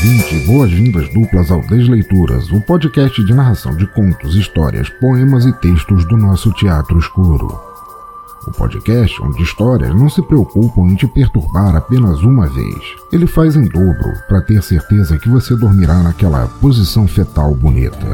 Ouvinte, boas-vindas duplas ao Desleituras, o podcast de narração de contos, histórias, poemas e textos do nosso teatro escuro. O podcast onde histórias não se preocupam em te perturbar apenas uma vez. Ele faz em dobro para ter certeza que você dormirá naquela posição fetal bonita.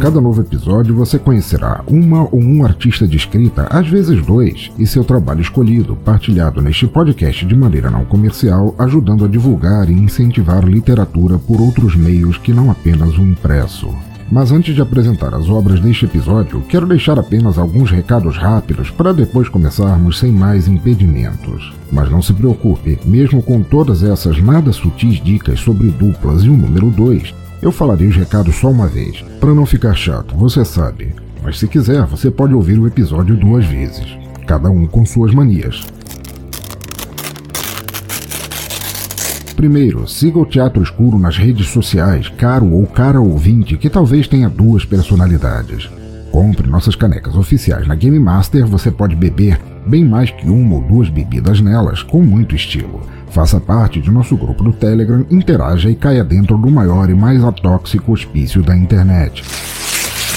Cada novo episódio você conhecerá uma ou um artista de escrita, às vezes dois, e seu trabalho escolhido, partilhado neste podcast de maneira não comercial, ajudando a divulgar e incentivar literatura por outros meios que não apenas o impresso. Mas antes de apresentar as obras deste episódio, quero deixar apenas alguns recados rápidos para depois começarmos sem mais impedimentos. Mas não se preocupe, mesmo com todas essas nada sutis dicas sobre duplas e o número 2, eu falarei os recados só uma vez, para não ficar chato, você sabe. Mas se quiser, você pode ouvir o episódio duas vezes, cada um com suas manias. Primeiro, siga o Teatro Escuro nas redes sociais, caro ou cara ouvinte que talvez tenha duas personalidades. Compre nossas canecas oficiais na Game Master, você pode beber bem mais que uma ou duas bebidas nelas, com muito estilo. Faça parte de nosso grupo do Telegram, interaja e caia dentro do maior e mais atóxico hospício da internet.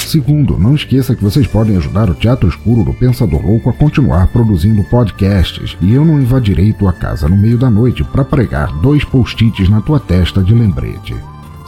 Segundo, não esqueça que vocês podem ajudar o Teatro Escuro do Pensador Louco a continuar produzindo podcasts, e eu não invadirei tua casa no meio da noite para pregar dois post-its na tua testa de lembrete.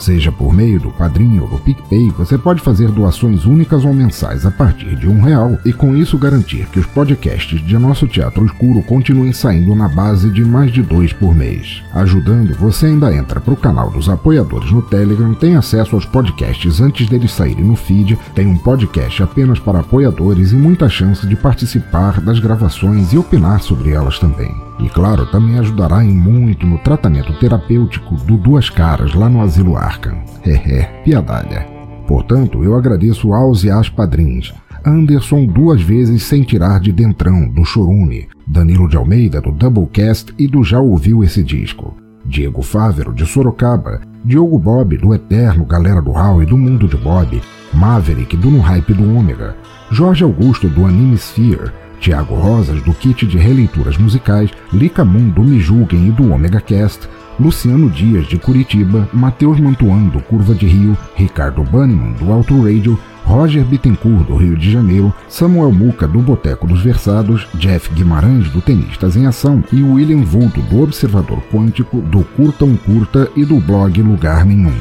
Seja por meio do Padrinho ou do PicPay, você pode fazer doações únicas ou mensais a partir de um real e com isso garantir que os podcasts de nosso Teatro Escuro continuem saindo na base de mais de dois por mês. Ajudando, você ainda entra para o canal dos apoiadores no Telegram, tem acesso aos podcasts antes deles saírem no feed, tem um podcast apenas para apoiadores e muita chance de participar das gravações e opinar sobre elas também. E claro, também ajudará em muito no tratamento terapêutico do Duas Caras lá no Asilo Arkham. Hehe, piadalha. Portanto, eu agradeço aos e às padrinhos. Anderson duas vezes sem tirar de dentrão, do Chorume, Danilo de Almeida, do Doublecast e do Já Ouviu Esse Disco, Diego Fávero, de Sorocaba, Diogo Bob, do Eterno Galera do Hall e do Mundo de Bob, Maverick, do No Hype do Ômega, Jorge Augusto, do Anime Sphere, Tiago Rosas, do kit de releituras musicais, Lica Moon, do Me Julguem e do Omega Cast, Luciano Dias, de Curitiba, Matheus Mantuan, do Curva de Rio, Ricardo Banniman, do Alto Radio, Roger Bittencourt, do Rio de Janeiro, Samuel Muca, do Boteco dos Versados, Jeff Guimarães, do Tenistas em Ação, e William Vulto, do Observador Quântico, do Curta Curta e do blog Lugar Nenhum.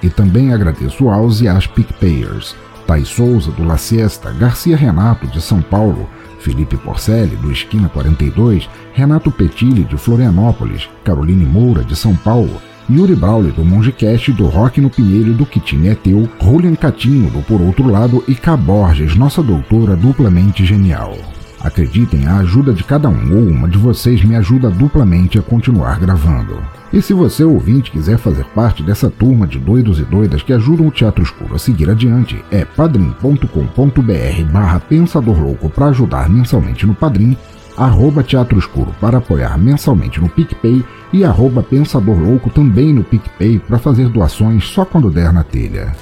E também agradeço aos e às PicPayers, Thais Souza, do La Siesta, Garcia Renato, de São Paulo, Felipe Porcelli, do Esquina 42, Renato Petilli, de Florianópolis, Caroline Moura, de São Paulo, Yuri Brauli, do Mongecast, do Rock no Pinheiro, do Kitine é Teu, Julian Catinho, do Por Outro Lado e K. Borges, nossa doutora duplamente genial. Acreditem, a ajuda de cada um ou uma de vocês me ajuda duplamente a continuar gravando. E se você, ouvinte, quiser fazer parte dessa turma de doidos e doidas que ajudam o Teatro Escuro a seguir adiante, é padrim.com.br barra Pensador Louco para ajudar mensalmente no Padrim, arroba Teatro Escuro para apoiar mensalmente no PicPay e arroba Pensador Louco também no PicPay para fazer doações só quando der na telha.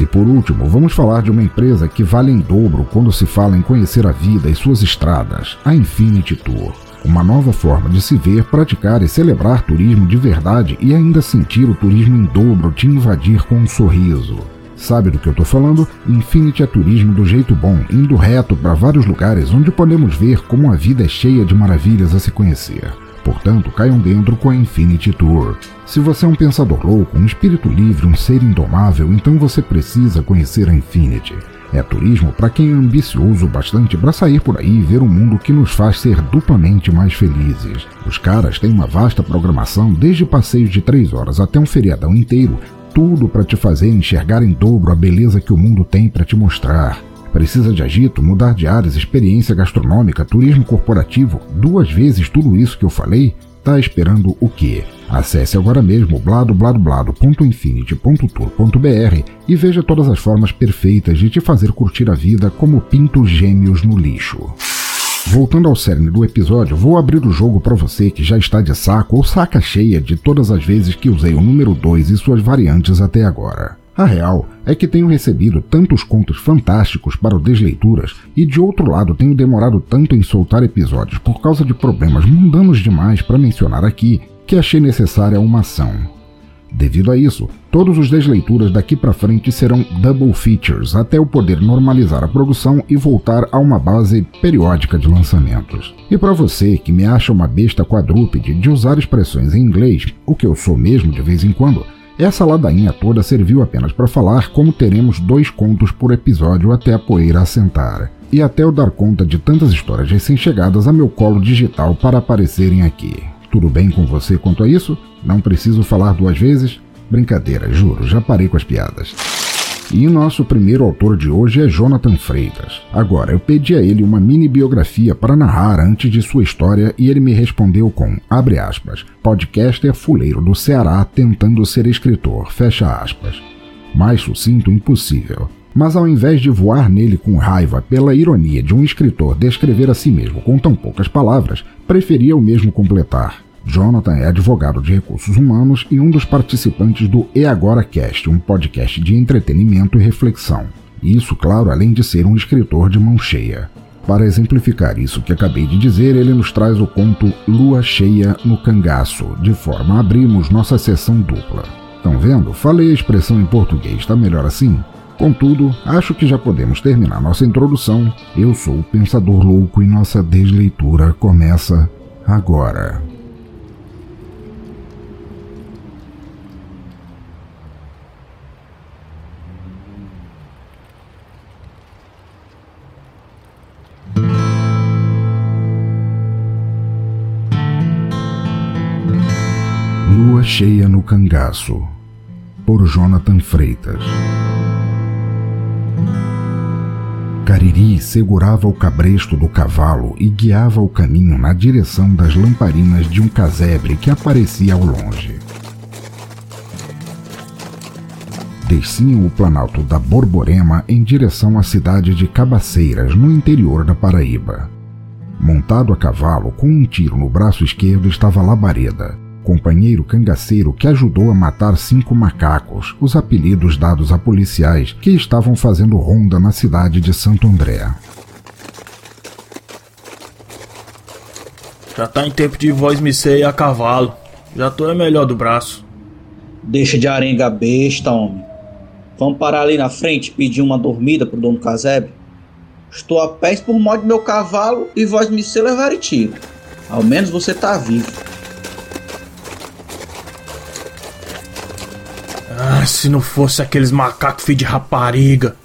E por último, vamos falar de uma empresa que vale em dobro quando se fala em conhecer a vida e suas estradas, a Infinity Tour. Uma nova forma de se ver, praticar e celebrar turismo de verdade e ainda sentir o turismo em dobro te invadir com um sorriso. Sabe do que eu tô falando? Infinity é turismo do jeito bom, indo reto para vários lugares onde podemos ver como a vida é cheia de maravilhas a se conhecer. Portanto, caiam dentro com a Infinity Tour. Se você é um pensador louco, um espírito livre, um ser indomável, então você precisa conhecer a Infinity. É turismo para quem é ambicioso bastante para sair por aí e ver um mundo que nos faz ser duplamente mais felizes. Os caras têm uma vasta programação, desde passeios de 3 horas até um feriadão inteiro, tudo para te fazer enxergar em dobro a beleza que o mundo tem para te mostrar. Precisa de agito, mudar de áreas, experiência gastronômica, turismo corporativo, duas vezes tudo isso que eu falei? Tá esperando o quê? Acesse agora mesmo bladobladoblado.infinity.tour.br e veja todas as formas perfeitas de te fazer curtir a vida como pintos gêmeos no lixo. Voltando ao cerne do episódio, vou abrir o jogo para você que já está de saco ou saca cheia de todas as vezes que usei o número 2 e suas variantes até agora. A real é que tenho recebido tantos contos fantásticos para o Desleituras e de outro lado tenho demorado tanto em soltar episódios por causa de problemas mundanos demais para mencionar aqui que achei necessária uma ação. Devido a isso, todos os desleituras daqui para frente serão double features até eu poder normalizar a produção e voltar a uma base periódica de lançamentos. E para você que me acha uma besta quadrúpede de usar expressões em inglês, o que eu sou mesmo de vez em quando, essa ladainha toda serviu apenas para falar como teremos dois contos por episódio até a poeira assentar, e até eu dar conta de tantas histórias recém-chegadas a meu colo digital para aparecerem aqui. Tudo bem com você quanto a isso? Não preciso falar duas vezes? Brincadeira, juro, já parei com as piadas. E nosso primeiro autor de hoje é Jonathan Freitas. Agora, eu pedi a ele uma mini biografia para narrar antes de sua história e ele me respondeu com, abre aspas, podcaster fuleiro do Ceará tentando ser escritor, fecha aspas. Mais sucinto impossível. Mas ao invés de voar nele com raiva pela ironia de um escritor descrever a si mesmo com tão poucas palavras, preferia o mesmo completar. Jonathan é advogado de recursos humanos e um dos participantes do E Agora Cast, um podcast de entretenimento e reflexão. Isso, claro, além de ser um escritor de mão cheia. Para exemplificar isso que acabei de dizer, ele nos traz o conto Lua Cheia no Cangaço, de forma a abrirmos nossa sessão dupla. Estão vendo? Falei a expressão em português, está melhor assim? Contudo, acho que já podemos terminar nossa introdução. Eu sou o Pensador Louco e nossa desleitura começa agora. Cheia no Cangaço, por Jonathan Freitas. Cariri segurava o cabresto do cavalo e guiava o caminho na direção das lamparinas de um casebre que aparecia ao longe. Desciam o planalto da Borborema em direção à cidade de Cabaceiras, no interior da Paraíba. Montado a cavalo, com um tiro no braço esquerdo, estava Labareda, companheiro cangaceiro que ajudou a matar cinco macacos, os apelidos dados a policiais que estavam fazendo ronda na cidade de Santo André. Já tá em tempo de voz me ser a cavalo. Já tô é melhor do braço. Deixa de arenga besta, homem. Vamos parar ali na frente e pedir uma dormida pro dono casebre? Estou a pés por modo meu cavalo e voz me ser levar e tiro. Ao menos você tá vivo. Se não fosse aqueles macacos filho de rapariga.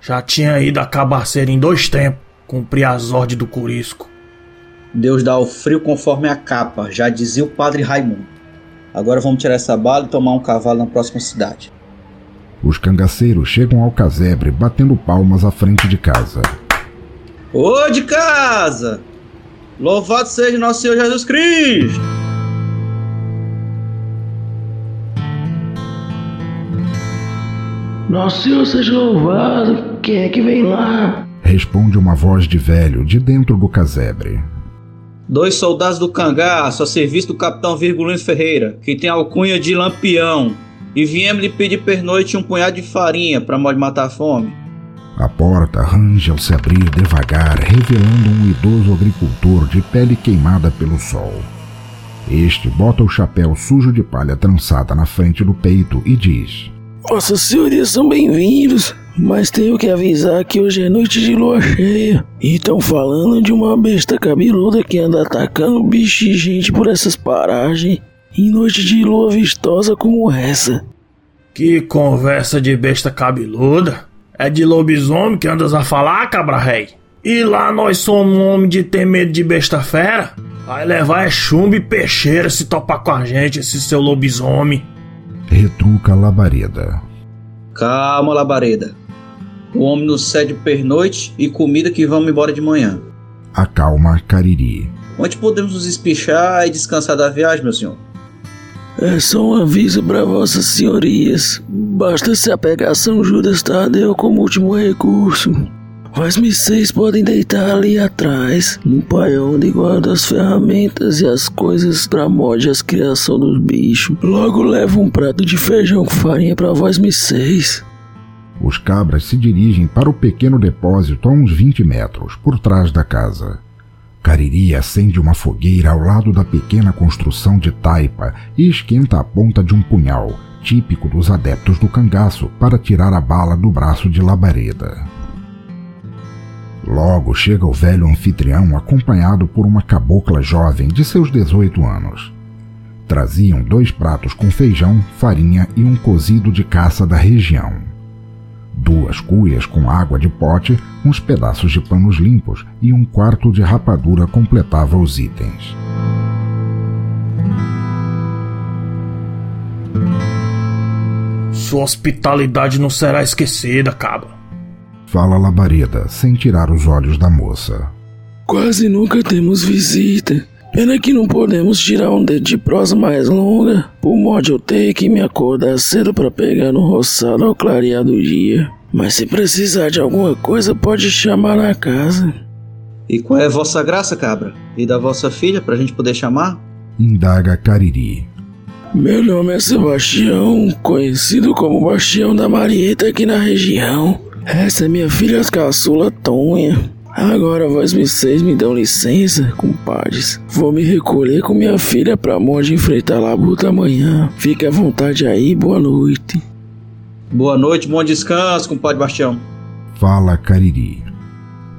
Já tinha ido a cabaceira em dois tempos, cumprir as ordens do Curisco. Deus dá o frio conforme a capa, já dizia o padre Raimundo. Agora vamos tirar essa bala e tomar um cavalo na próxima cidade. Os cangaceiros chegam ao casebre batendo palmas à frente de casa. Ô de casa! Louvado seja nosso Senhor Jesus Cristo! Nosso Senhor seja louvado, quem é que vem lá? Responde uma voz de velho de dentro do casebre. Dois soldados do cangaço a serviço do capitão Virgulino Ferreira, que tem alcunha de lampião, e viemos lhe pedir pernoite um punhado de farinha para modo matar a fome. A porta arranja ao se abrir devagar, revelando um idoso agricultor de pele queimada pelo sol. Este bota o chapéu sujo de palha trançada na frente do peito e diz: Vossas senhorias são bem-vindos, mas tenho que avisar que hoje é noite de lua cheia. E estão falando de uma besta cabeluda que anda atacando bicho e gente por essas paragens. Em noite de lua vistosa como essa. Que conversa de besta cabeluda. É de lobisomem que andas a falar, cabra rei? E lá nós somos um homem de ter medo de besta fera? Vai levar é chumbo e peixeira se topar com a gente, esse seu lobisomem retruca Labareda. Calma, Labareda. O homem nos cede pernoite e comida que vamos embora de manhã. Acalma Cariri. Onde podemos nos espichar e descansar da viagem, meu senhor? É só um aviso para vossas senhorias. Basta se apegar a São Judas Tadeu como último recurso. Mas vocês podem deitar ali atrás, no paião onde guardo as ferramentas e as coisas para mod as criação dos bichos. Logo levo um prato de feijão com farinha para vós vocês. Os cabras se dirigem para o pequeno depósito a uns 20 metros, por trás da casa. Cariri acende uma fogueira ao lado da pequena construção de taipa e esquenta a ponta de um punhal, típico dos adeptos do cangaço, para tirar a bala do braço de labareda. Logo chega o velho anfitrião acompanhado por uma cabocla jovem de seus 18 anos. Traziam dois pratos com feijão, farinha e um cozido de caça da região. Duas cuias com água de pote, uns pedaços de panos limpos e um quarto de rapadura completava os itens. Sua hospitalidade não será esquecida, cabra. Fala Labareda, sem tirar os olhos da moça. Quase nunca temos visita. Pena que não podemos tirar um dedo de prosa mais longa. Por modo eu ter que me acordar cedo para pegar no roçado ao clarear do dia. Mas se precisar de alguma coisa, pode chamar na casa. E qual é a vossa graça, cabra? E da vossa filha, pra gente poder chamar? Indaga Cariri. Meu nome é Sebastião, conhecido como Bastião da Marieta aqui na região. Essa é minha filha caçula Tonha. Agora vós vocês me dão licença, compadres. Vou me recolher com minha filha pra de enfrentar a labuta amanhã. Fique à vontade aí, boa noite. Boa noite, bom descanso, compadre Bastião. Fala, Cariri.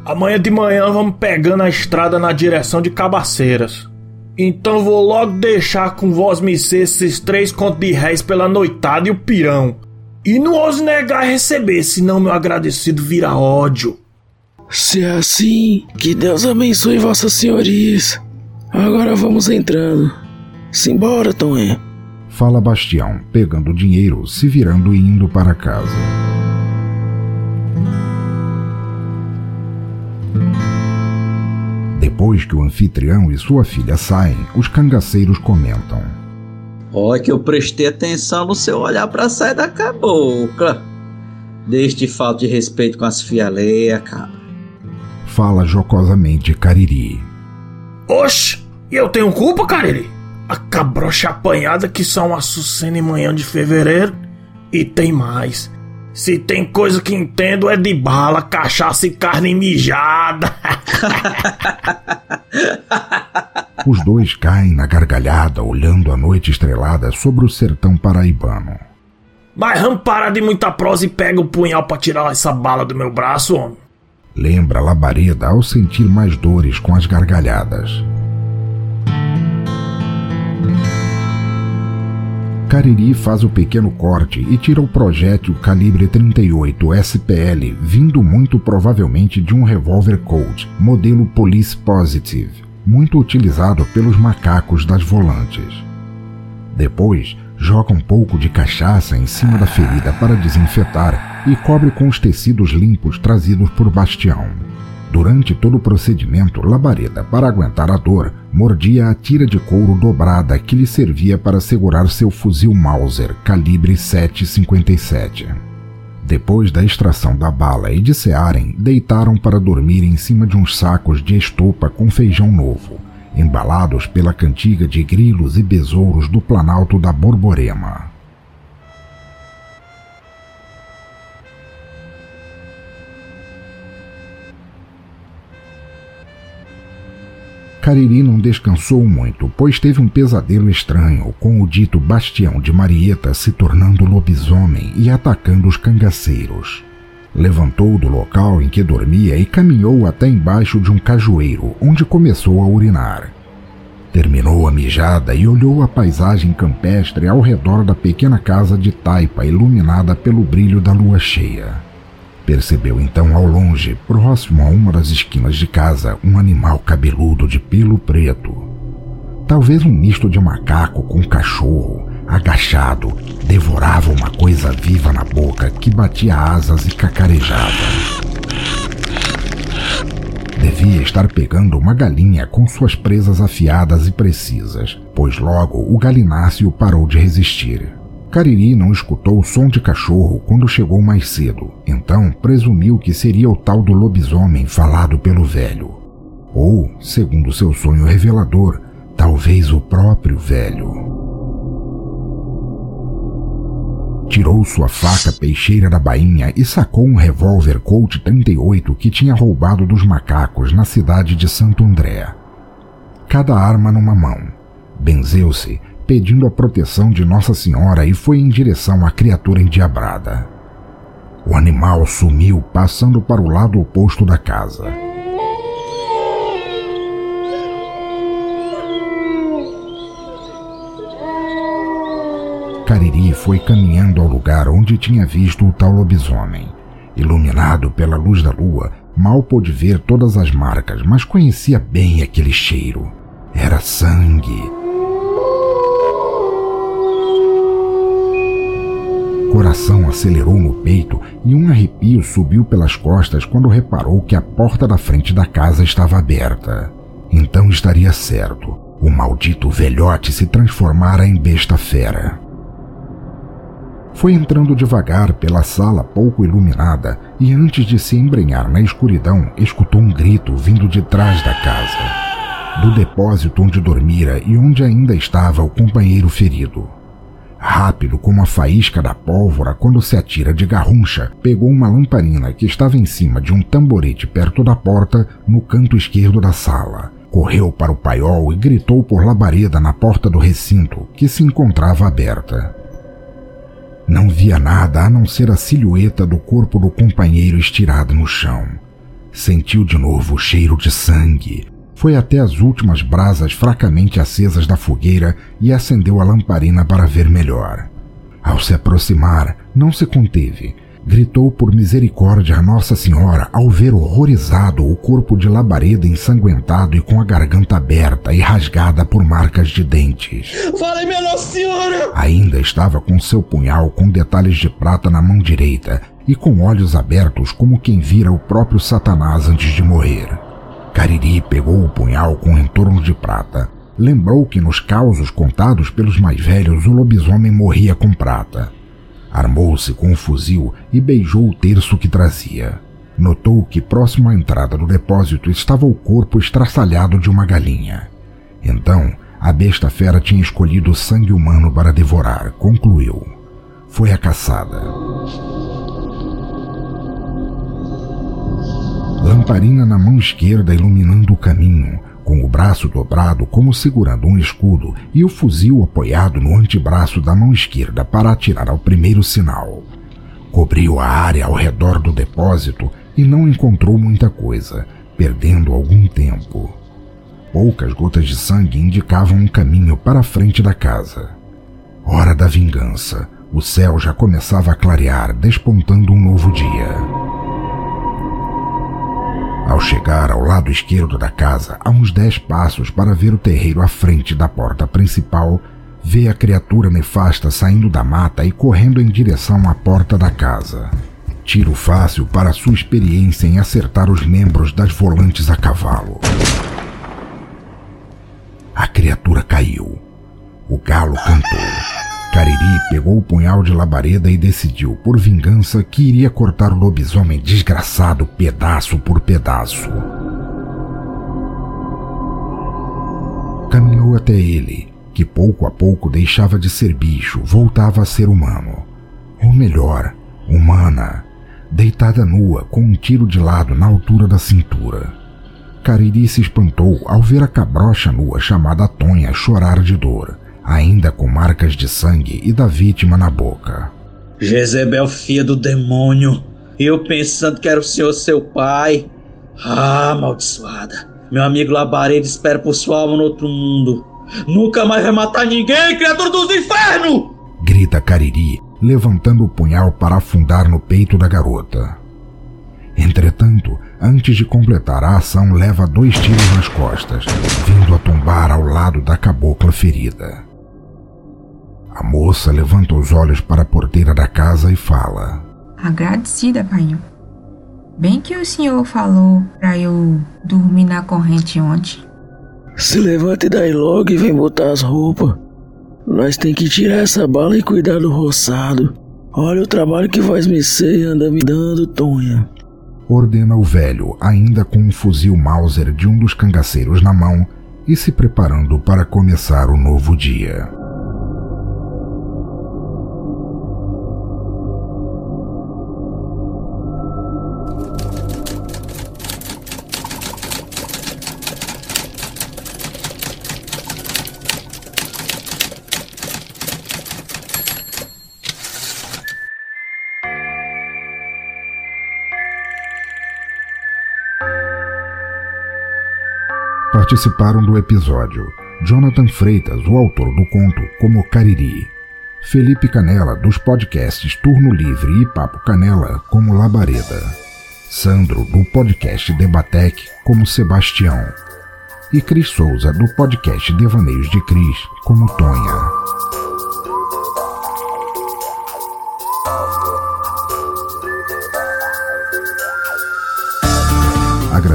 Amanhã de manhã vamos pegando a estrada na direção de Cabaceiras. Então vou logo deixar com vós me esses três contos de réis pela noitada e o pirão. E não ouse negar receber, senão meu agradecido vira ódio. Se é assim, que Deus abençoe vossas senhorias. Agora vamos entrando. Simbora, Tomé. Fala Bastião, pegando o dinheiro, se virando e indo para casa. Depois que o anfitrião e sua filha saem, os cangaceiros comentam. Olha que eu prestei atenção no seu olhar para sair da cabocla. Desde falta de respeito com as fialeias, cara. Fala jocosamente Cariri. Oxe, e eu tenho culpa, Cariri? A cabrocha apanhada que só uma açucena em manhã de fevereiro. E tem mais. Se tem coisa que entendo é de bala, cachaça e carne mijada. Os dois caem na gargalhada, olhando a noite estrelada sobre o sertão paraibano. Mas vamos parar de muita prosa e pega o punhal para tirar essa bala do meu braço, homem. Lembra Labareda ao sentir mais dores com as gargalhadas. Cariri faz o pequeno corte e tira o projétil calibre 38 SPL, vindo muito provavelmente de um revólver Colt, modelo Police Positive muito utilizado pelos macacos das volantes. Depois, joga um pouco de cachaça em cima da ferida para desinfetar e cobre com os tecidos limpos trazidos por Bastião. Durante todo o procedimento, Labareda, para aguentar a dor, mordia a tira de couro dobrada que lhe servia para segurar seu fuzil Mauser calibre 757. Depois da extração da bala e de cearem, deitaram para dormir em cima de uns sacos de estopa com feijão novo, embalados pela cantiga de grilos e besouros do planalto da Borborema. Cariri não descansou muito, pois teve um pesadelo estranho com o dito Bastião de Marieta se tornando lobisomem e atacando os cangaceiros. Levantou do local em que dormia e caminhou até embaixo de um cajueiro, onde começou a urinar. Terminou a mijada e olhou a paisagem campestre ao redor da pequena casa de taipa iluminada pelo brilho da lua cheia. Percebeu então ao longe, próximo a uma das esquinas de casa, um animal cabeludo de pelo preto. Talvez um misto de macaco com cachorro, agachado, devorava uma coisa viva na boca que batia asas e cacarejava. Devia estar pegando uma galinha com suas presas afiadas e precisas, pois logo o galináceo parou de resistir. Cariri não escutou o som de cachorro quando chegou mais cedo, então presumiu que seria o tal do lobisomem falado pelo velho. Ou, segundo seu sonho revelador, talvez o próprio velho. Tirou sua faca peixeira da bainha e sacou um revólver Colt 38 que tinha roubado dos macacos na cidade de Santo André. Cada arma numa mão. Benzeu-se pedindo a proteção de Nossa Senhora e foi em direção à criatura endiabrada. O animal sumiu, passando para o lado oposto da casa. Cariri foi caminhando ao lugar onde tinha visto o tal lobisomem. Iluminado pela luz da lua, mal pôde ver todas as marcas, mas conhecia bem aquele cheiro. Era sangue. Coração acelerou no peito e um arrepio subiu pelas costas quando reparou que a porta da frente da casa estava aberta. Então estaria certo. O maldito velhote se transformara em besta fera. Foi entrando devagar pela sala pouco iluminada e antes de se embrenhar na escuridão, escutou um grito vindo de trás da casa, do depósito onde dormira e onde ainda estava o companheiro ferido. Rápido como a faísca da pólvora quando se atira de garruncha, pegou uma lamparina que estava em cima de um tamborete perto da porta, no canto esquerdo da sala. Correu para o paiol e gritou por labareda na porta do recinto, que se encontrava aberta. Não via nada a não ser a silhueta do corpo do companheiro estirado no chão. Sentiu de novo o cheiro de sangue, foi até as últimas brasas fracamente acesas da fogueira e acendeu a lamparina para ver melhor. Ao se aproximar, não se conteve. Gritou por misericórdia a Nossa Senhora ao ver horrorizado o corpo de labareda ensanguentado e com a garganta aberta e rasgada por marcas de dentes. Fale, minha Nossa Senhora! Ainda estava com seu punhal com detalhes de prata na mão direita e com olhos abertos como quem vira o próprio Satanás antes de morrer. Cariri pegou o punhal com entorno de prata. Lembrou que nos causos contados pelos mais velhos o lobisomem morria com prata. Armou-se com o fuzil e beijou o terço que trazia. Notou que próximo à entrada do depósito estava o corpo estraçalhado de uma galinha. Então, a besta fera tinha escolhido o sangue humano para devorar, concluiu. Foi a caçada. Lamparina na mão esquerda iluminando o caminho, com o braço dobrado como segurando um escudo e o fuzil apoiado no antebraço da mão esquerda para atirar ao primeiro sinal. Cobriu a área ao redor do depósito e não encontrou muita coisa, perdendo algum tempo. Poucas gotas de sangue indicavam um caminho para a frente da casa. Hora da vingança. O céu já começava a clarear, despontando um novo dia. Ao chegar ao lado esquerdo da casa, a uns dez passos para ver o terreiro à frente da porta principal, vê a criatura nefasta saindo da mata e correndo em direção à porta da casa. Tiro fácil para sua experiência em acertar os membros das volantes a cavalo. A criatura caiu. O galo cantou. Cariri pegou o punhal de labareda e decidiu, por vingança, que iria cortar o lobisomem desgraçado pedaço por pedaço. Caminhou até ele, que pouco a pouco deixava de ser bicho, voltava a ser humano. Ou melhor, humana, deitada nua, com um tiro de lado na altura da cintura. Cariri se espantou ao ver a cabrocha nua chamada Tonha chorar de dor ainda com marcas de sangue e da vítima na boca. Jezebel, filha do demônio. Eu pensando que era o senhor seu pai. Ah, amaldiçoada. Meu amigo Labareda espera por sua alma no outro mundo. Nunca mais vai matar ninguém, criatura dos infernos! Grita Cariri, levantando o punhal para afundar no peito da garota. Entretanto, antes de completar a ação, leva dois tiros nas costas, vindo a tombar ao lado da cabocla ferida. A moça levanta os olhos para a porteira da casa e fala: Agradecida, pai. Bem que o senhor falou para eu dormir na corrente ontem. Se levante daí logo e vem botar as roupas. Nós tem que tirar essa bala e cuidar do roçado. Olha o trabalho que faz me ser anda me dando, Tonha. Ordena o velho, ainda com um fuzil Mauser de um dos cangaceiros na mão e se preparando para começar o novo dia. Participaram do episódio. Jonathan Freitas, o autor do conto Como Cariri, Felipe Canela, dos podcasts Turno Livre e Papo Canela, como Labareda, Sandro, do podcast Debatec, como Sebastião, e Cris Souza, do podcast Devaneios de Cris, como Tonha.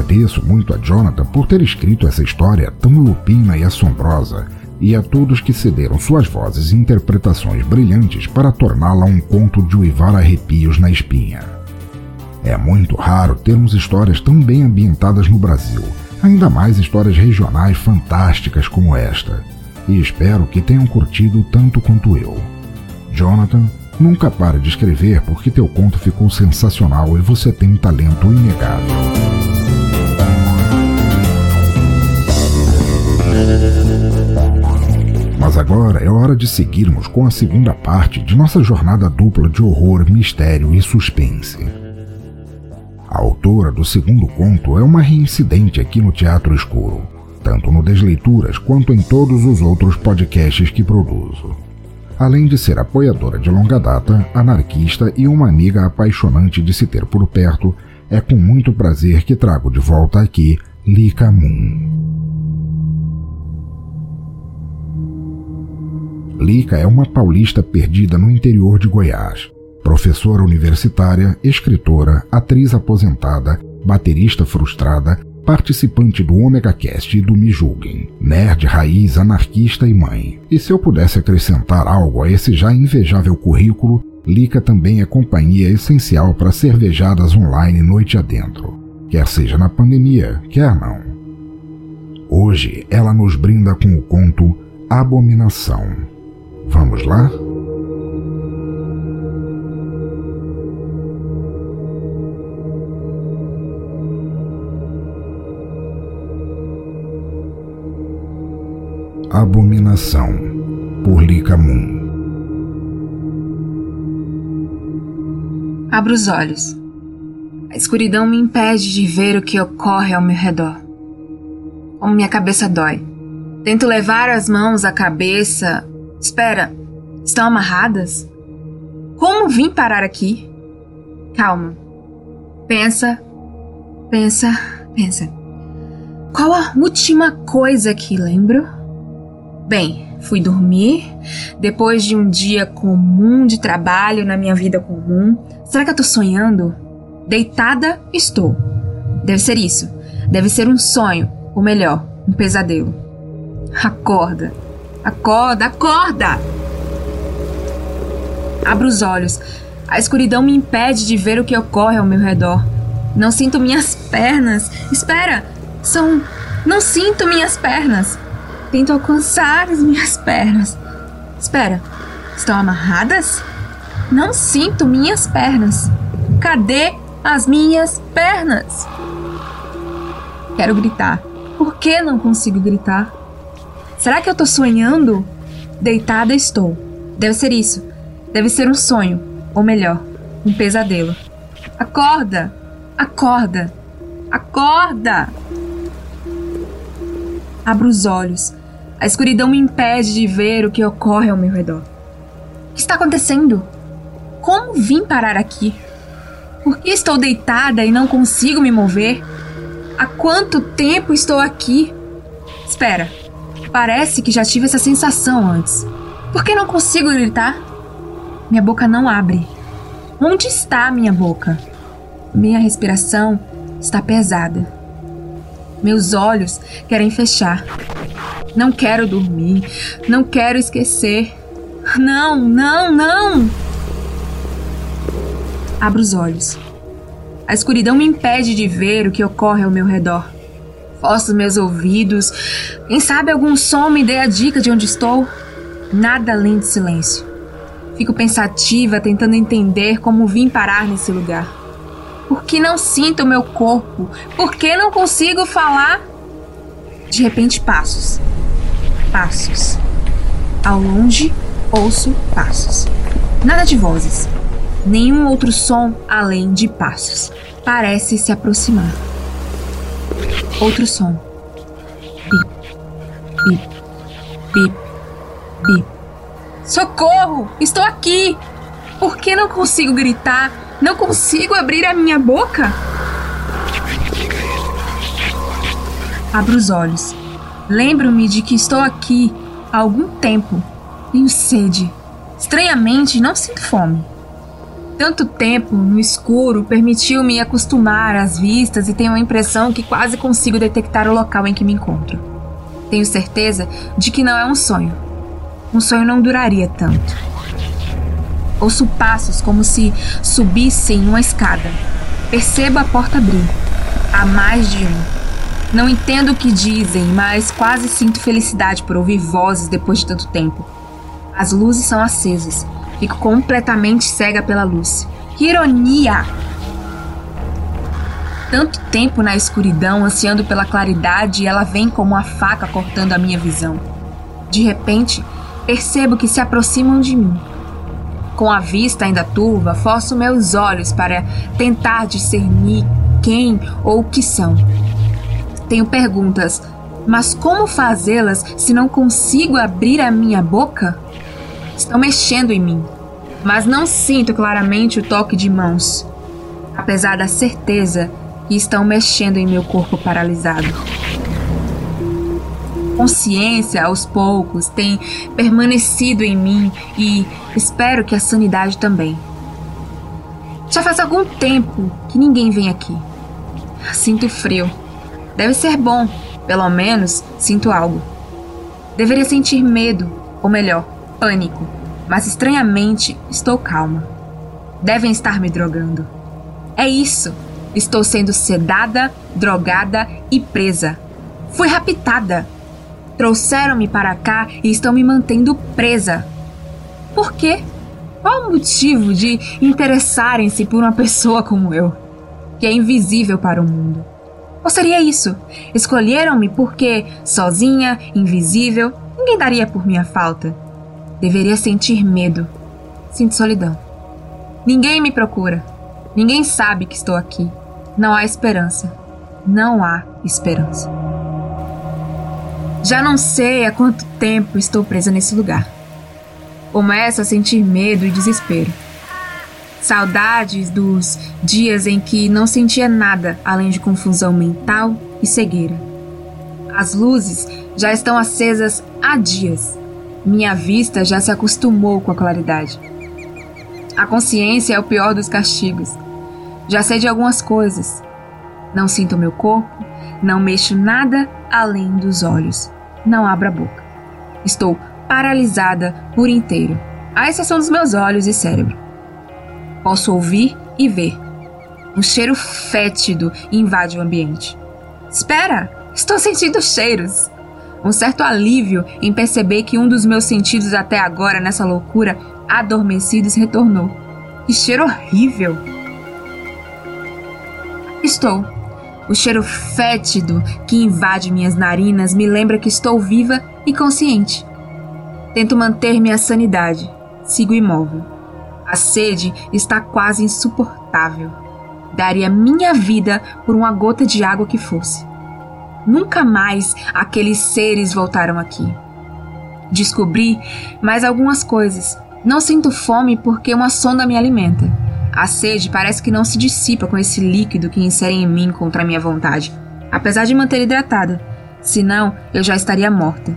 Agradeço muito a Jonathan por ter escrito essa história tão lupina e assombrosa, e a todos que cederam suas vozes e interpretações brilhantes para torná-la um conto de uivar arrepios na espinha. É muito raro termos histórias tão bem ambientadas no Brasil, ainda mais histórias regionais fantásticas como esta, e espero que tenham curtido tanto quanto eu. Jonathan, nunca pare de escrever porque teu conto ficou sensacional e você tem um talento inegável. Agora é hora de seguirmos com a segunda parte de nossa jornada dupla de horror, mistério e suspense. A autora do segundo conto é uma reincidente aqui no Teatro Escuro, tanto no Desleituras quanto em todos os outros podcasts que produzo. Além de ser apoiadora de longa data, anarquista e uma amiga apaixonante de se ter por perto, é com muito prazer que trago de volta aqui Lika Moon. Lica é uma paulista perdida no interior de Goiás. Professora universitária, escritora, atriz aposentada, baterista frustrada, participante do Omega Cast e do Me Julguem, nerd raiz, anarquista e mãe. E se eu pudesse acrescentar algo a esse já invejável currículo, Lica também é companhia essencial para cervejadas online noite adentro, quer seja na pandemia, quer não. Hoje ela nos brinda com o conto Abominação. Vamos lá? Abominação por Licamun. Abro os olhos. A escuridão me impede de ver o que ocorre ao meu redor. Como minha cabeça dói. Tento levar as mãos à cabeça Espera, estão amarradas? Como vim parar aqui? Calma. Pensa, pensa, pensa. Qual a última coisa que lembro? Bem, fui dormir depois de um dia comum de trabalho na minha vida comum. Será que eu tô sonhando? Deitada estou. Deve ser isso. Deve ser um sonho, ou melhor, um pesadelo. Acorda. Acorda, acorda! Abro os olhos. A escuridão me impede de ver o que ocorre ao meu redor. Não sinto minhas pernas. Espera! São. Não sinto minhas pernas. Tento alcançar as minhas pernas. Espera. Estão amarradas? Não sinto minhas pernas. Cadê as minhas pernas? Quero gritar. Por que não consigo gritar? Será que eu tô sonhando? Deitada estou. Deve ser isso. Deve ser um sonho. Ou melhor, um pesadelo. Acorda! Acorda! Acorda! Abro os olhos. A escuridão me impede de ver o que ocorre ao meu redor. O que está acontecendo? Como vim parar aqui? Por que estou deitada e não consigo me mover? Há quanto tempo estou aqui? Espera, Parece que já tive essa sensação antes. Por que não consigo gritar? Minha boca não abre. Onde está minha boca? Minha respiração está pesada. Meus olhos querem fechar. Não quero dormir. Não quero esquecer. Não, não, não! Abro os olhos. A escuridão me impede de ver o que ocorre ao meu redor. Forço meus ouvidos. Quem sabe algum som me dê a dica de onde estou? Nada além de silêncio. Fico pensativa, tentando entender como vim parar nesse lugar. Por que não sinto o meu corpo? Por que não consigo falar? De repente, passos. Passos. Ao longe, ouço passos. Nada de vozes. Nenhum outro som além de passos. Parece se aproximar. Outro som. Bip, bip, bip, bip. Socorro! Estou aqui! Por que não consigo gritar? Não consigo abrir a minha boca? Abro os olhos. Lembro-me de que estou aqui há algum tempo. Tenho sede. Estranhamente, não sinto fome. Tanto tempo no escuro permitiu-me acostumar às vistas e tenho a impressão que quase consigo detectar o local em que me encontro. Tenho certeza de que não é um sonho. Um sonho não duraria tanto. Ouço passos como se subissem uma escada. Percebo a porta abrir. Há mais de um. Não entendo o que dizem, mas quase sinto felicidade por ouvir vozes depois de tanto tempo. As luzes são acesas. Fico completamente cega pela luz. Que ironia! Tanto tempo na escuridão, ansiando pela claridade, e ela vem como uma faca cortando a minha visão. De repente, percebo que se aproximam de mim. Com a vista ainda turva, forço meus olhos para tentar discernir quem ou o que são. Tenho perguntas, mas como fazê-las se não consigo abrir a minha boca? Estão mexendo em mim, mas não sinto claramente o toque de mãos, apesar da certeza que estão mexendo em meu corpo paralisado consciência aos poucos tem permanecido em mim e espero que a sanidade também. Já faz algum tempo que ninguém vem aqui. Sinto frio. Deve ser bom, pelo menos sinto algo. Deveria sentir medo, ou melhor, pânico, mas estranhamente estou calma. Devem estar me drogando. É isso. Estou sendo sedada, drogada e presa. Fui raptada. Trouxeram-me para cá e estão me mantendo presa. Por quê? Qual o motivo de interessarem-se por uma pessoa como eu, que é invisível para o mundo? Ou seria isso? Escolheram-me porque, sozinha, invisível, ninguém daria por minha falta. Deveria sentir medo. Sinto solidão. Ninguém me procura. Ninguém sabe que estou aqui. Não há esperança. Não há esperança. Já não sei há quanto tempo estou presa nesse lugar. Começo a sentir medo e desespero. Saudades dos dias em que não sentia nada além de confusão mental e cegueira. As luzes já estão acesas há dias. Minha vista já se acostumou com a claridade. A consciência é o pior dos castigos. Já sei de algumas coisas. Não sinto meu corpo, não mexo nada além dos olhos não abro a boca. Estou paralisada por inteiro, à exceção dos meus olhos e cérebro. Posso ouvir e ver. Um cheiro fétido invade o ambiente. Espera! Estou sentindo cheiros! Um certo alívio em perceber que um dos meus sentidos até agora nessa loucura adormecidos retornou. Que cheiro horrível! Estou o cheiro fétido que invade minhas narinas me lembra que estou viva e consciente. Tento manter minha sanidade. Sigo imóvel. A sede está quase insuportável. Daria minha vida por uma gota de água que fosse. Nunca mais aqueles seres voltaram aqui. Descobri mais algumas coisas. Não sinto fome porque uma sonda me alimenta. A sede parece que não se dissipa com esse líquido que inserem em mim contra minha vontade, apesar de manter hidratada. Senão, eu já estaria morta.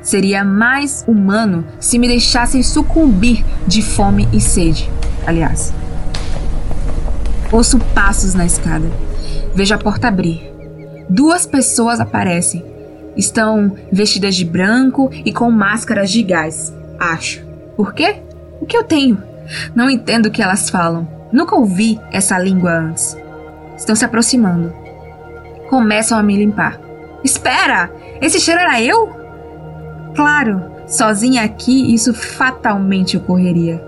Seria mais humano se me deixassem sucumbir de fome e sede. Aliás, ouço passos na escada. Vejo a porta abrir. Duas pessoas aparecem. Estão vestidas de branco e com máscaras de gás. Acho. Por quê? O que eu tenho? Não entendo o que elas falam. Nunca ouvi essa língua antes. Estão se aproximando. Começam a me limpar. Espera! Esse cheiro era eu? Claro, sozinha aqui isso fatalmente ocorreria.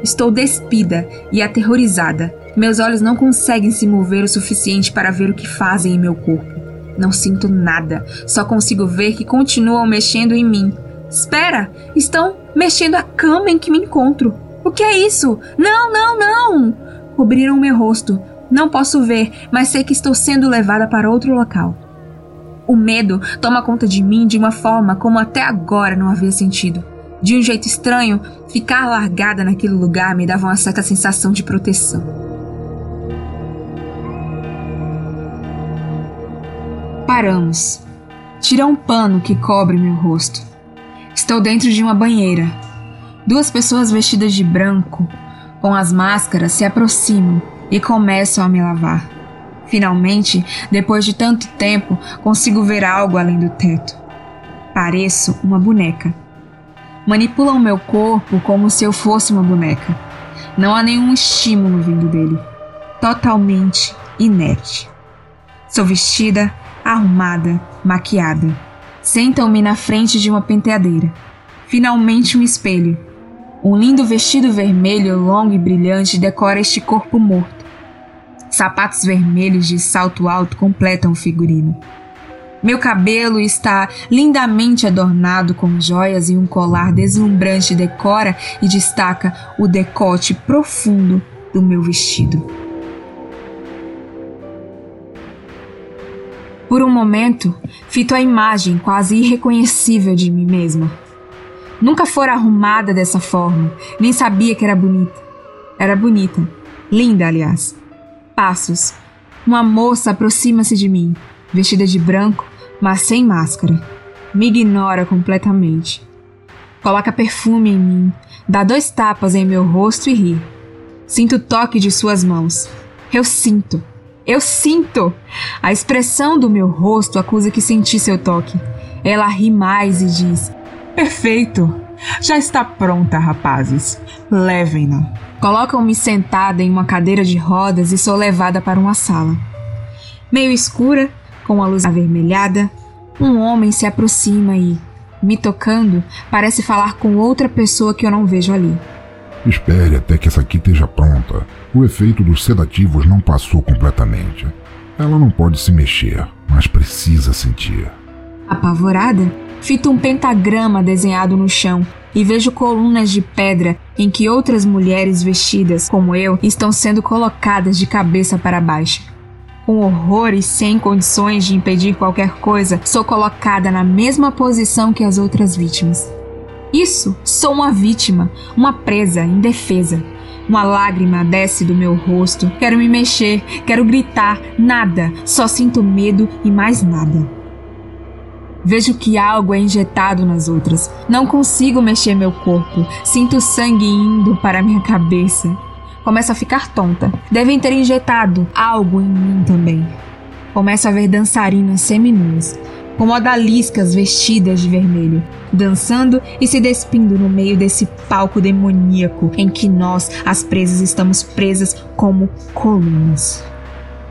Estou despida e aterrorizada. Meus olhos não conseguem se mover o suficiente para ver o que fazem em meu corpo. Não sinto nada, só consigo ver que continuam mexendo em mim. Espera! Estão mexendo a cama em que me encontro. O que é isso? Não, não, não! Cobriram meu rosto. Não posso ver, mas sei que estou sendo levada para outro local. O medo toma conta de mim de uma forma como até agora não havia sentido. De um jeito estranho, ficar largada naquele lugar me dava uma certa sensação de proteção. Paramos. Tira um pano que cobre meu rosto. Estou dentro de uma banheira. Duas pessoas vestidas de branco, com as máscaras, se aproximam e começam a me lavar. Finalmente, depois de tanto tempo, consigo ver algo além do teto. Pareço uma boneca. Manipulam meu corpo como se eu fosse uma boneca. Não há nenhum estímulo vindo dele. Totalmente inerte. Sou vestida, arrumada, maquiada. Sentam-me na frente de uma penteadeira. Finalmente um espelho. Um lindo vestido vermelho, longo e brilhante decora este corpo morto. Sapatos vermelhos de salto alto completam o figurino. Meu cabelo está lindamente adornado com joias e um colar deslumbrante decora e destaca o decote profundo do meu vestido. Por um momento, fito a imagem quase irreconhecível de mim mesma. Nunca fora arrumada dessa forma, nem sabia que era bonita. Era bonita, linda, aliás. Passos. Uma moça aproxima-se de mim, vestida de branco, mas sem máscara. Me ignora completamente. Coloca perfume em mim, dá dois tapas em meu rosto e ri. Sinto o toque de suas mãos. Eu sinto. Eu sinto! A expressão do meu rosto acusa que senti seu toque. Ela ri mais e diz: Perfeito! Já está pronta, rapazes. Levem-na. Colocam-me sentada em uma cadeira de rodas e sou levada para uma sala. Meio escura, com a luz avermelhada, um homem se aproxima e, me tocando, parece falar com outra pessoa que eu não vejo ali. Espere até que essa aqui esteja pronta. O efeito dos sedativos não passou completamente. Ela não pode se mexer, mas precisa sentir. Apavorada, fito um pentagrama desenhado no chão e vejo colunas de pedra em que outras mulheres vestidas como eu estão sendo colocadas de cabeça para baixo. Com horror e sem condições de impedir qualquer coisa, sou colocada na mesma posição que as outras vítimas. Isso, sou uma vítima, uma presa, indefesa. Uma lágrima desce do meu rosto. Quero me mexer, quero gritar, nada, só sinto medo e mais nada. Vejo que algo é injetado nas outras. Não consigo mexer meu corpo. Sinto sangue indo para minha cabeça. Começo a ficar tonta. Devem ter injetado algo em mim também. Começo a ver dançarinas seminuas, com odaliscas vestidas de vermelho, dançando e se despindo no meio desse palco demoníaco em que nós, as presas, estamos presas como colunas.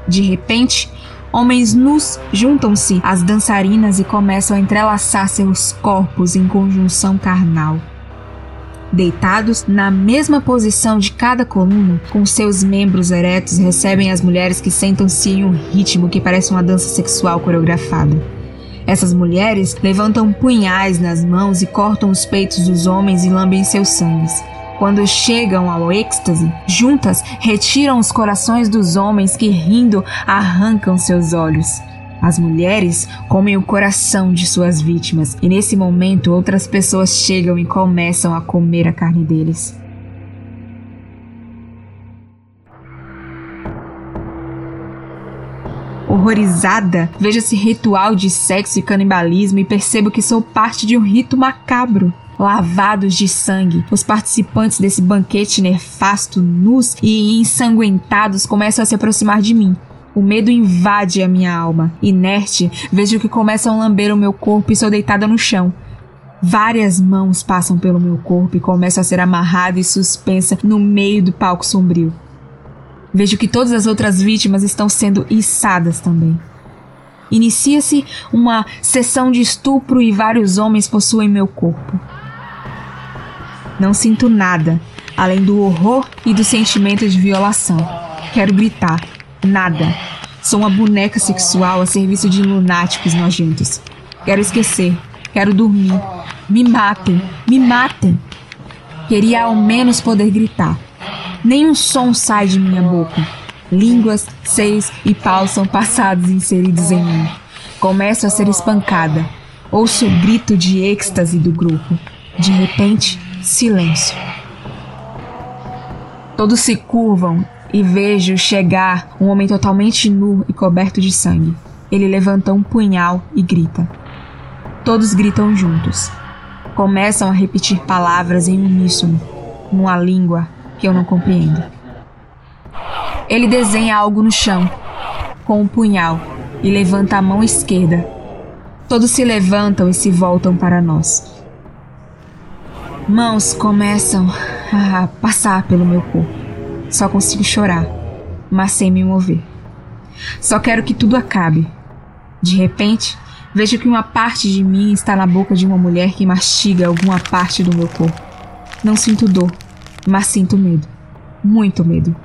De repente, Homens nus juntam-se às dançarinas e começam a entrelaçar seus corpos em conjunção carnal. Deitados na mesma posição de cada coluna, com seus membros eretos, recebem as mulheres que sentam-se em um ritmo que parece uma dança sexual coreografada. Essas mulheres levantam punhais nas mãos e cortam os peitos dos homens e lambem seus sangues. Quando chegam ao êxtase, juntas retiram os corações dos homens que, rindo, arrancam seus olhos. As mulheres comem o coração de suas vítimas e, nesse momento, outras pessoas chegam e começam a comer a carne deles. Horrorizada, vejo esse ritual de sexo e canibalismo e percebo que sou parte de um rito macabro lavados de sangue. Os participantes desse banquete nefasto, nus e ensanguentados, começam a se aproximar de mim. O medo invade a minha alma. Inerte, vejo que começam a lamber o meu corpo e sou deitada no chão. Várias mãos passam pelo meu corpo e começo a ser amarrada e suspensa no meio do palco sombrio. Vejo que todas as outras vítimas estão sendo içadas também. Inicia-se uma sessão de estupro e vários homens possuem meu corpo. Não sinto nada, além do horror e do sentimento de violação. Quero gritar. Nada. Sou uma boneca sexual a serviço de lunáticos nojentos. Quero esquecer. Quero dormir. Me matem. Me matem. Queria ao menos poder gritar. Nenhum som sai de minha boca. Línguas, seios e paus são passados e inseridos em mim. Começo a ser espancada. Ouço o grito de êxtase do grupo. De repente, silêncio. Todos se curvam e vejo chegar um homem totalmente nu e coberto de sangue. Ele levanta um punhal e grita. Todos gritam juntos. Começam a repetir palavras em uníssono, numa língua que eu não compreendo. Ele desenha algo no chão, com um punhal, e levanta a mão esquerda. Todos se levantam e se voltam para nós. Mãos começam a passar pelo meu corpo. Só consigo chorar, mas sem me mover. Só quero que tudo acabe. De repente, vejo que uma parte de mim está na boca de uma mulher que mastiga alguma parte do meu corpo. Não sinto dor, mas sinto medo. Muito medo.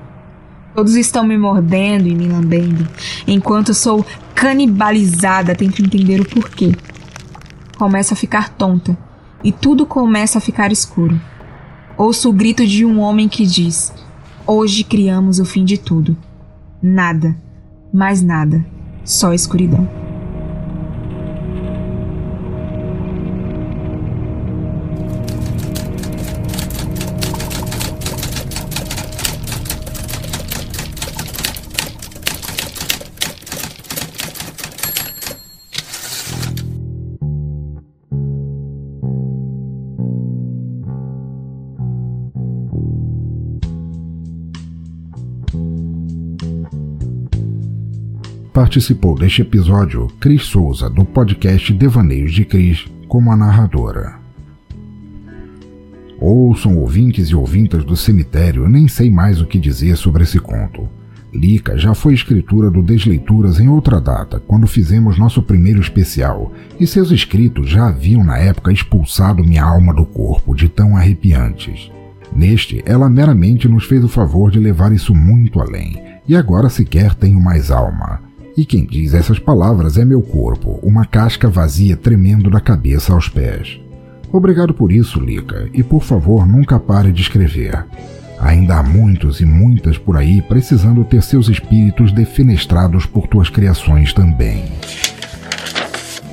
Todos estão me mordendo e me lambendo, enquanto sou canibalizada, tento entender o porquê. Começo a ficar tonta e tudo começa a ficar escuro. Ouço o grito de um homem que diz: Hoje criamos o fim de tudo. Nada, mais nada, só escuridão. Participou deste episódio Cris Souza, do podcast Devaneios de Cris, como a narradora. Ouçam ouvintes e ouvintas do cemitério, nem sei mais o que dizer sobre esse conto. Lica já foi escritura do Desleituras em outra data, quando fizemos nosso primeiro especial, e seus escritos já haviam na época expulsado minha alma do corpo, de tão arrepiantes. Neste, ela meramente nos fez o favor de levar isso muito além, e agora sequer tenho mais alma. E quem diz essas palavras é meu corpo, uma casca vazia tremendo da cabeça aos pés. Obrigado por isso, Lica, e por favor nunca pare de escrever. Ainda há muitos e muitas por aí precisando ter seus espíritos defenestrados por tuas criações também.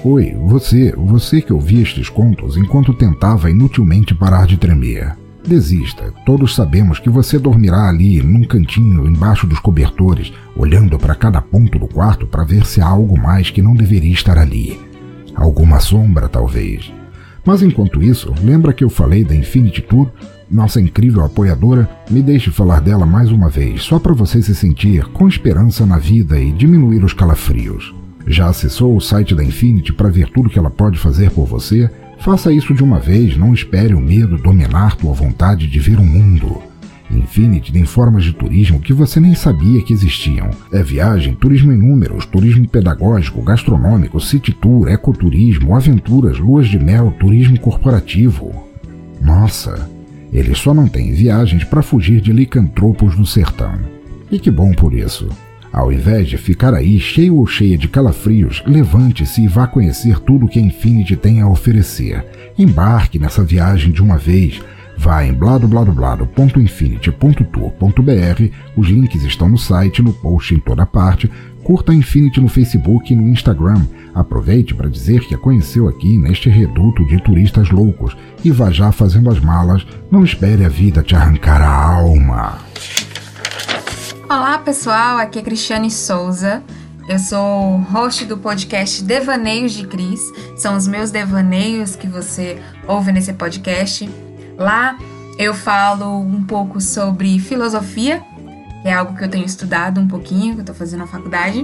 Oi, você, você que ouvia estes contos enquanto tentava inutilmente parar de tremer. Desista. Todos sabemos que você dormirá ali, num cantinho, embaixo dos cobertores, olhando para cada ponto do quarto para ver se há algo mais que não deveria estar ali. Alguma sombra, talvez. Mas enquanto isso, lembra que eu falei da Infinity Tour? Nossa incrível apoiadora, me deixe falar dela mais uma vez, só para você se sentir com esperança na vida e diminuir os calafrios. Já acessou o site da Infinity para ver tudo que ela pode fazer por você? Faça isso de uma vez, não espere o medo dominar tua vontade de ver o mundo. Infinity tem formas de turismo que você nem sabia que existiam. É viagem, turismo em números, turismo pedagógico, gastronômico, city tour, ecoturismo, aventuras, luas de mel, turismo corporativo. Nossa, ele só não tem viagens para fugir de licantropos do sertão. E que bom por isso. Ao invés de ficar aí cheio ou cheia de calafrios, levante-se e vá conhecer tudo que a Infinity tem a oferecer. Embarque nessa viagem de uma vez. Vá em bladobladoblado.infinity.tour.br, os links estão no site, no post em toda parte. Curta a Infinity no Facebook e no Instagram. Aproveite para dizer que a conheceu aqui neste reduto de turistas loucos e vá já fazendo as malas. Não espere a vida te arrancar a alma. Olá pessoal, aqui é Cristiane Souza. Eu sou host do podcast Devaneios de Cris. São os meus devaneios que você ouve nesse podcast. Lá eu falo um pouco sobre filosofia, que é algo que eu tenho estudado um pouquinho, que eu tô fazendo na faculdade.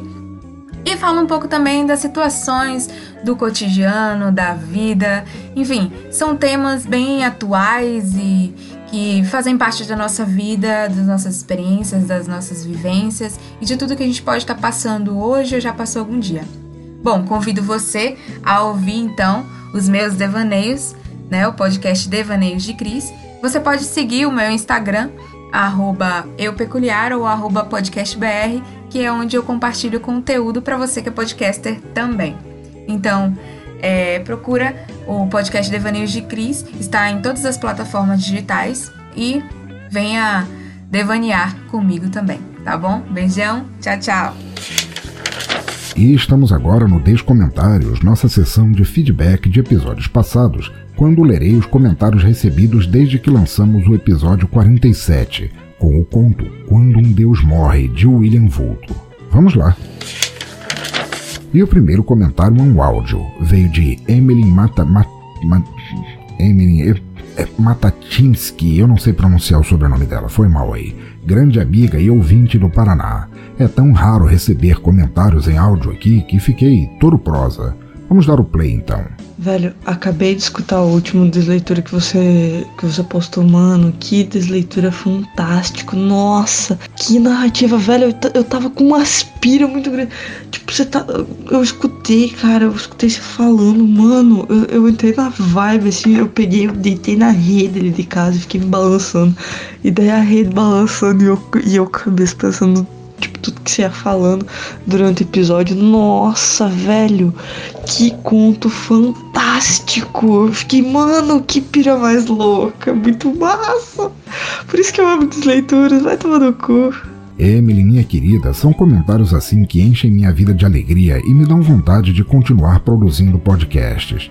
E falo um pouco também das situações do cotidiano, da vida. Enfim, são temas bem atuais e que fazem parte da nossa vida, das nossas experiências, das nossas vivências e de tudo que a gente pode estar passando hoje ou já passou algum dia. Bom, convido você a ouvir então os meus devaneios, né, o podcast Devaneios de Cris. Você pode seguir o meu Instagram, arroba eupeculiar ou arroba podcastbr, que é onde eu compartilho conteúdo para você que é podcaster também. Então, é, procura o podcast Devaneios de Cris, está em todas as plataformas digitais e venha devanear comigo também, tá bom? Beijão, tchau, tchau. E estamos agora no Descomentários, nossa sessão de feedback de episódios passados, quando lerei os comentários recebidos desde que lançamos o episódio 47, com o conto Quando um Deus Morre, de William Vulto. Vamos lá! E o primeiro comentário é um áudio. Veio de Emily Mata, Mat, Mat, Emily é, Matatinsky, eu não sei pronunciar o sobrenome dela, foi mal aí. Grande amiga e ouvinte do Paraná. É tão raro receber comentários em áudio aqui que fiquei todo prosa. Vamos dar o play então. Velho, acabei de escutar o último desleitura que você que você postou, mano. Que desleitura fantástico. Nossa, que narrativa, velho. Eu, eu tava com uma aspira muito grande. Tipo, você tá. Eu escutei, cara. Eu escutei você falando, mano. Eu, eu entrei na vibe, assim. Eu peguei, eu deitei na rede ali de casa e fiquei me balançando. E daí a rede balançando e eu, e eu cabeça pensando tipo, tudo que você ia falando durante o episódio. Nossa, velho, que conto fantástico! Eu fiquei, mano, que pira mais louca, muito massa! Por isso que eu amo desleituras, vai tomar no cu. Emily, minha querida, são comentários assim que enchem minha vida de alegria e me dão vontade de continuar produzindo podcasts.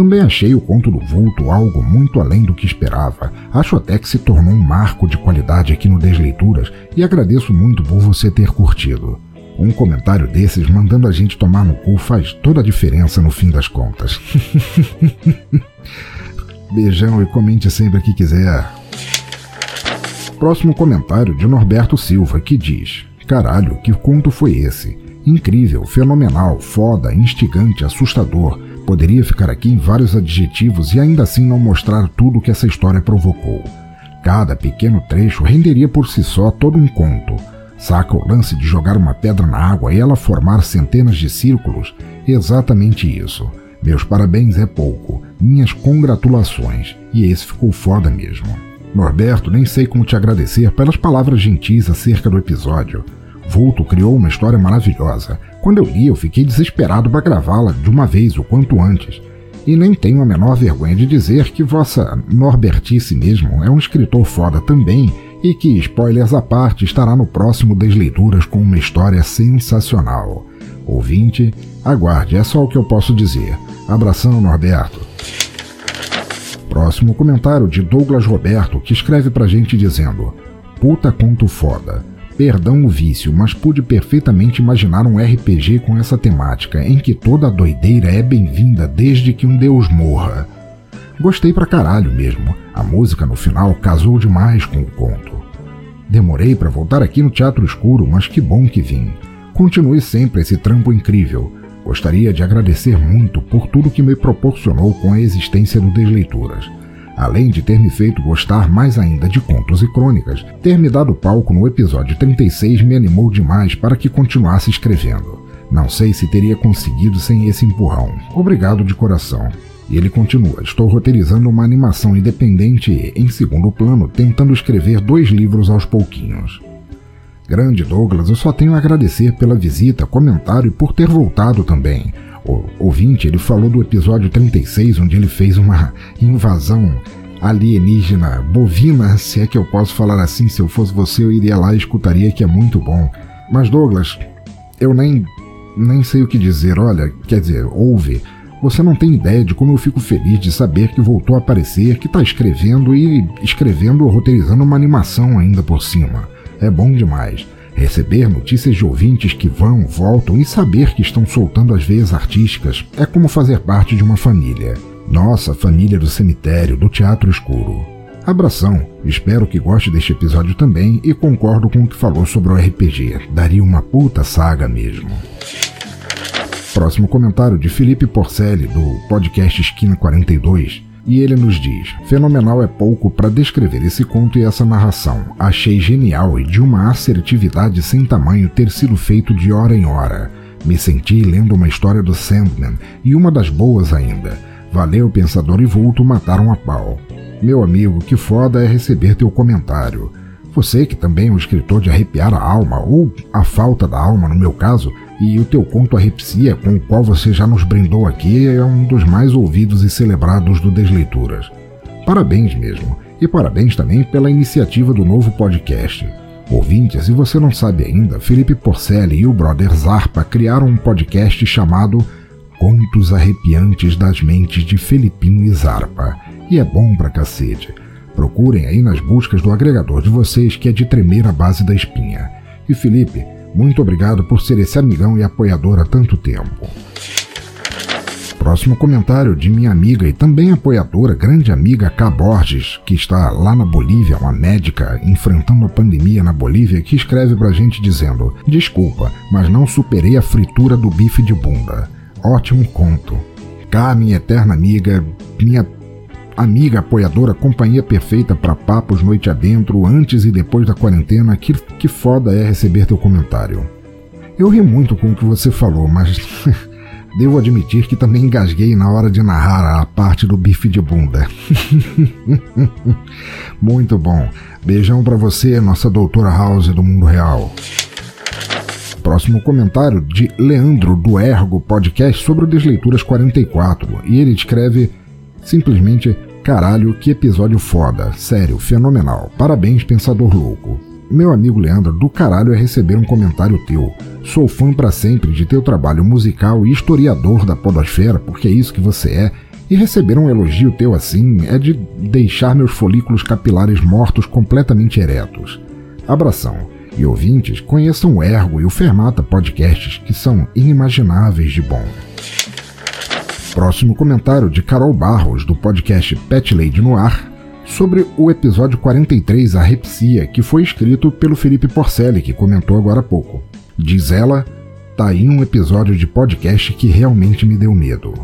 Também achei o conto do vulto algo muito além do que esperava. Acho até que se tornou um marco de qualidade aqui no Desleituras e agradeço muito por você ter curtido. Um comentário desses mandando a gente tomar no cu faz toda a diferença no fim das contas. Beijão e comente sempre que quiser. Próximo comentário de Norberto Silva que diz: Caralho, que conto foi esse? Incrível, fenomenal, foda, instigante, assustador Poderia ficar aqui em vários adjetivos e ainda assim não mostrar tudo que essa história provocou. Cada pequeno trecho renderia por si só todo um conto. Saca o lance de jogar uma pedra na água e ela formar centenas de círculos? Exatamente isso. Meus parabéns é pouco. Minhas congratulações. E esse ficou foda mesmo. Norberto, nem sei como te agradecer pelas palavras gentis acerca do episódio. Vulto criou uma história maravilhosa. Quando eu li, eu fiquei desesperado para gravá-la de uma vez, o quanto antes. E nem tenho a menor vergonha de dizer que vossa Norbertice mesmo é um escritor foda também e que, spoilers à parte, estará no próximo Desleituras com uma história sensacional. Ouvinte, aguarde, é só o que eu posso dizer. Abração, Norberto. Próximo comentário de Douglas Roberto, que escreve pra gente dizendo: Puta conto foda. Perdão o vício, mas pude perfeitamente imaginar um RPG com essa temática, em que toda doideira é bem-vinda desde que um deus morra. Gostei pra caralho mesmo. A música no final casou demais com o conto. Demorei para voltar aqui no Teatro Escuro, mas que bom que vim. Continue sempre esse trampo incrível. Gostaria de agradecer muito por tudo que me proporcionou com a existência do Desleituras além de ter me feito gostar mais ainda de contos e crônicas, ter me dado palco no episódio 36 me animou demais para que continuasse escrevendo. Não sei se teria conseguido sem esse empurrão. Obrigado de coração. E ele continua: Estou roteirizando uma animação independente e, em segundo plano, tentando escrever dois livros aos pouquinhos. Grande Douglas, eu só tenho a agradecer pela visita, comentário e por ter voltado também o ouvinte, ele falou do episódio 36, onde ele fez uma invasão alienígena bovina, se é que eu posso falar assim, se eu fosse você eu iria lá e escutaria que é muito bom. Mas Douglas, eu nem nem sei o que dizer. Olha, quer dizer, ouve. Você não tem ideia de como eu fico feliz de saber que voltou a aparecer, que está escrevendo e escrevendo roteirizando uma animação ainda por cima. É bom demais. Receber notícias de ouvintes que vão, voltam e saber que estão soltando as veias artísticas é como fazer parte de uma família. Nossa família do cemitério, do teatro escuro. Abração, espero que goste deste episódio também e concordo com o que falou sobre o RPG. Daria uma puta saga mesmo. Próximo comentário de Felipe Porcelli, do podcast Esquina 42. E ele nos diz: Fenomenal é pouco para descrever esse conto e essa narração. Achei genial e de uma assertividade sem tamanho ter sido feito de hora em hora. Me senti lendo uma história do Sandman e uma das boas ainda. Valeu, Pensador e Vulto mataram a pau. Meu amigo, que foda é receber teu comentário. Você que também é um escritor de arrepiar a alma, ou a falta da alma no meu caso, e o teu conto Arrepsia, com o qual você já nos brindou aqui, é um dos mais ouvidos e celebrados do Desleituras. Parabéns mesmo, e parabéns também pela iniciativa do novo podcast. Ouvinte, se você não sabe ainda, Felipe Porcelli e o brother Zarpa criaram um podcast chamado Contos Arrepiantes das Mentes de Felipinho e Zarpa, e é bom pra cacete. Procurem aí nas buscas do agregador de vocês que é de tremer a base da espinha. E Felipe, muito obrigado por ser esse amigão e apoiador há tanto tempo. Próximo comentário de minha amiga e também apoiadora, grande amiga K. Borges, que está lá na Bolívia, uma médica enfrentando a pandemia na Bolívia, que escreve pra gente dizendo: Desculpa, mas não superei a fritura do bife de bunda. Ótimo conto. K, minha eterna amiga, minha amiga, apoiadora, companhia perfeita para papos noite adentro, antes e depois da quarentena. Que, que foda é receber teu comentário. Eu ri muito com o que você falou, mas devo admitir que também engasguei na hora de narrar a parte do bife de bunda. muito bom. Beijão para você, nossa doutora House do mundo real. Próximo comentário de Leandro do Ergo Podcast sobre o Desleituras 44. E ele escreve simplesmente Caralho, que episódio foda. Sério, fenomenal. Parabéns, pensador louco. Meu amigo Leandro, do caralho é receber um comentário teu. Sou fã para sempre de teu trabalho musical e historiador da podosfera, porque é isso que você é. E receber um elogio teu assim é de deixar meus folículos capilares mortos completamente eretos. Abração. E ouvintes, conheçam o Ergo e o Fermata Podcasts, que são inimagináveis de bom. Próximo comentário de Carol Barros, do podcast Pet Lady no Ar, sobre o episódio 43, A Repsia, que foi escrito pelo Felipe Porcelli, que comentou agora há pouco. Diz ela, tá aí um episódio de podcast que realmente me deu medo.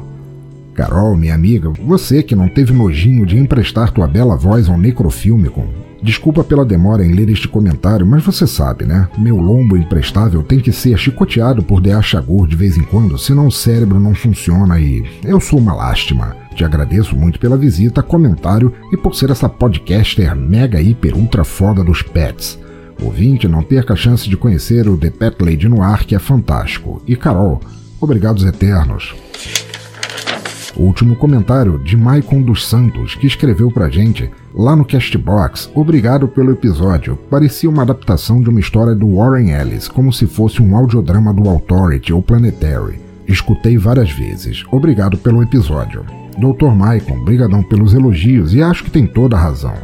Carol, minha amiga, você que não teve nojinho de emprestar tua bela voz ao Necrofilmicon, Desculpa pela demora em ler este comentário, mas você sabe, né? Meu lombo imprestável tem que ser chicoteado por D.A. Chagur de vez em quando, senão o cérebro não funciona e eu sou uma lástima. Te agradeço muito pela visita, comentário e por ser essa podcaster mega hiper ultra foda dos pets. Ouvinte, não perca a chance de conhecer o The Pet Lady no ar, que é fantástico. E Carol, obrigados eternos. O último comentário de Maicon dos Santos, que escreveu pra gente lá no Castbox. Obrigado pelo episódio. Parecia uma adaptação de uma história do Warren Ellis, como se fosse um audiodrama do Authority ou Planetary. Escutei várias vezes. Obrigado pelo episódio. Dr. Maicon, brigadão pelos elogios e acho que tem toda a razão.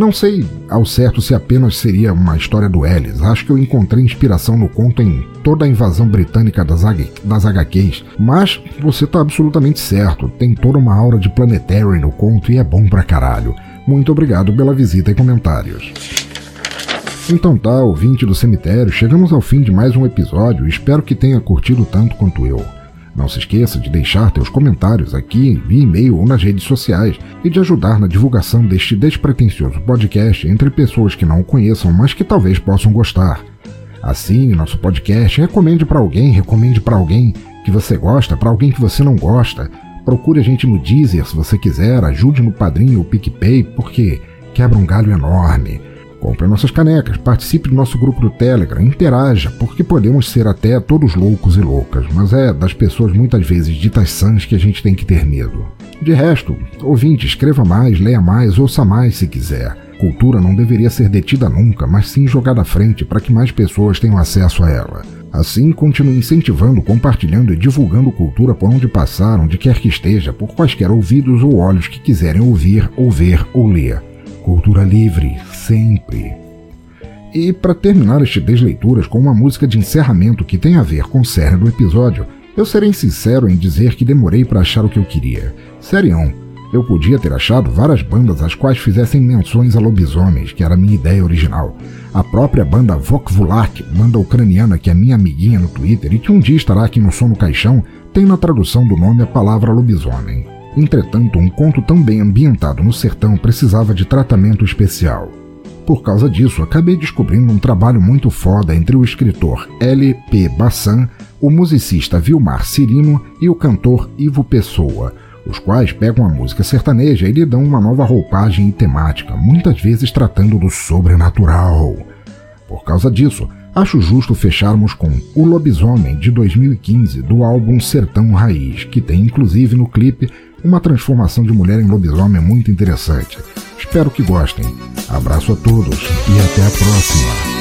Não sei ao certo se apenas seria uma história do Ellis. Acho que eu encontrei inspiração no conto em toda a invasão britânica das, das HQs. Mas você tá absolutamente certo. Tem toda uma aura de Planetary no conto e é bom pra caralho. Muito obrigado pela visita e comentários. Então tá, ouvinte do cemitério, chegamos ao fim de mais um episódio. Espero que tenha curtido tanto quanto eu. Não se esqueça de deixar teus comentários aqui via e-mail ou nas redes sociais e de ajudar na divulgação deste despretensioso podcast entre pessoas que não o conheçam, mas que talvez possam gostar. Assine nosso podcast, recomende para alguém, recomende para alguém que você gosta, para alguém que você não gosta. Procure a gente no Deezer se você quiser, ajude no Padrinho ou PicPay, porque quebra um galho enorme. Compre nossas canecas, participe do nosso grupo do Telegram, interaja, porque podemos ser até todos loucos e loucas, mas é das pessoas muitas vezes ditas sãs que a gente tem que ter medo. De resto, ouvinte, escreva mais, leia mais, ouça mais se quiser. Cultura não deveria ser detida nunca, mas sim jogada à frente para que mais pessoas tenham acesso a ela. Assim, continue incentivando, compartilhando e divulgando cultura por onde passar, onde quer que esteja, por quaisquer ouvidos ou olhos que quiserem ouvir, ou ver ou ler. Cultura livre, sempre. E para terminar este Desleituras com uma música de encerramento que tem a ver com o cerne do episódio, eu serei sincero em dizer que demorei para achar o que eu queria. Serião, eu podia ter achado várias bandas às quais fizessem menções a lobisomens, que era a minha ideia original. A própria banda Vokvulak, banda ucraniana que é minha amiguinha no Twitter e que um dia estará aqui no Som no Caixão, tem na tradução do nome a palavra lobisomem. Entretanto, um conto tão bem ambientado no sertão precisava de tratamento especial. Por causa disso, acabei descobrindo um trabalho muito foda entre o escritor L. P. Bassan, o musicista Vilmar Cirino e o cantor Ivo Pessoa, os quais pegam a música sertaneja e lhe dão uma nova roupagem e temática, muitas vezes tratando do sobrenatural. Por causa disso, acho justo fecharmos com O Lobisomem de 2015 do álbum Sertão Raiz, que tem inclusive no clipe uma transformação de mulher em lobisomem muito interessante. Espero que gostem. Abraço a todos e até a próxima.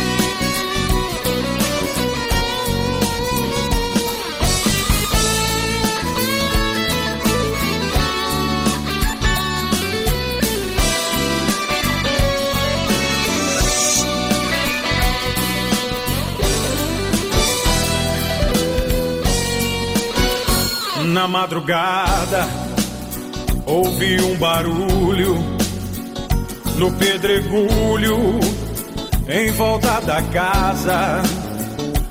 Na madrugada ouvi um barulho no pedregulho em volta da casa.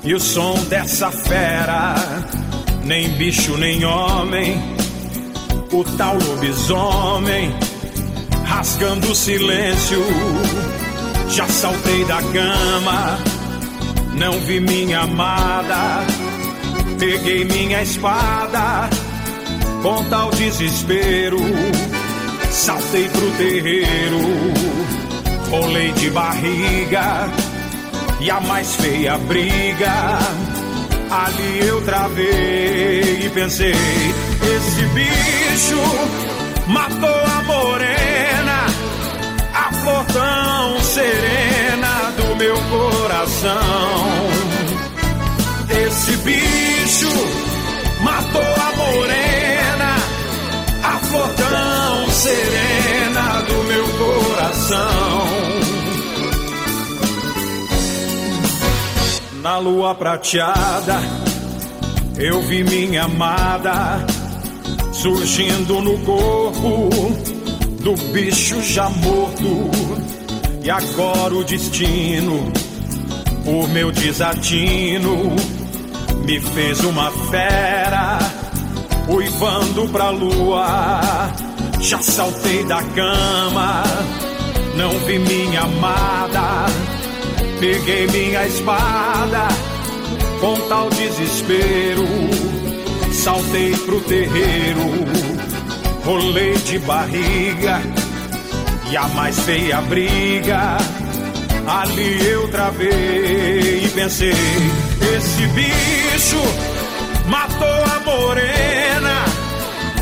E o som dessa fera nem bicho nem homem o tal lobisomem rasgando o silêncio. Já saltei da cama não vi minha amada peguei minha espada com tal desespero. Saltei pro terreiro, rolei de barriga e a mais feia briga. Ali eu travei e pensei: esse bicho matou a morena, a flor tão serena do meu coração. Esse bicho matou a morena, a flor tão serena do meu coração. Na lua prateada, eu vi minha amada surgindo no corpo do bicho já morto. E agora o destino, por meu desatino, me fez uma fera, uivando pra lua. Já saltei da cama, não vi minha amada. Peguei minha espada, com tal desespero. Saltei pro terreiro, rolei de barriga. E a mais feia briga, ali eu travei e pensei esse bicho matou a morena,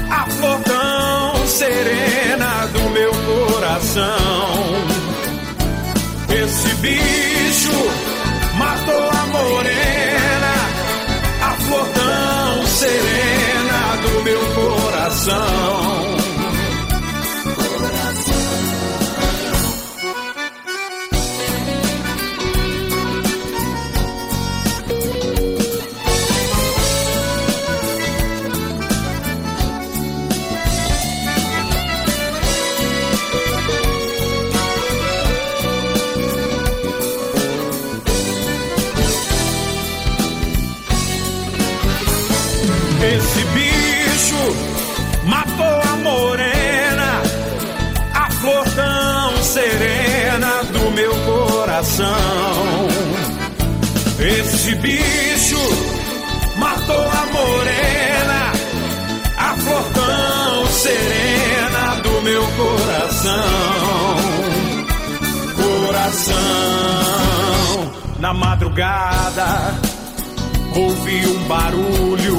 a flor tão serena do meu coração. Esse bicho matou a morena, a flor tão serena do meu coração. Coração. Esse bicho matou a morena, a flor tão serena do meu coração. Coração, na madrugada ouvi um barulho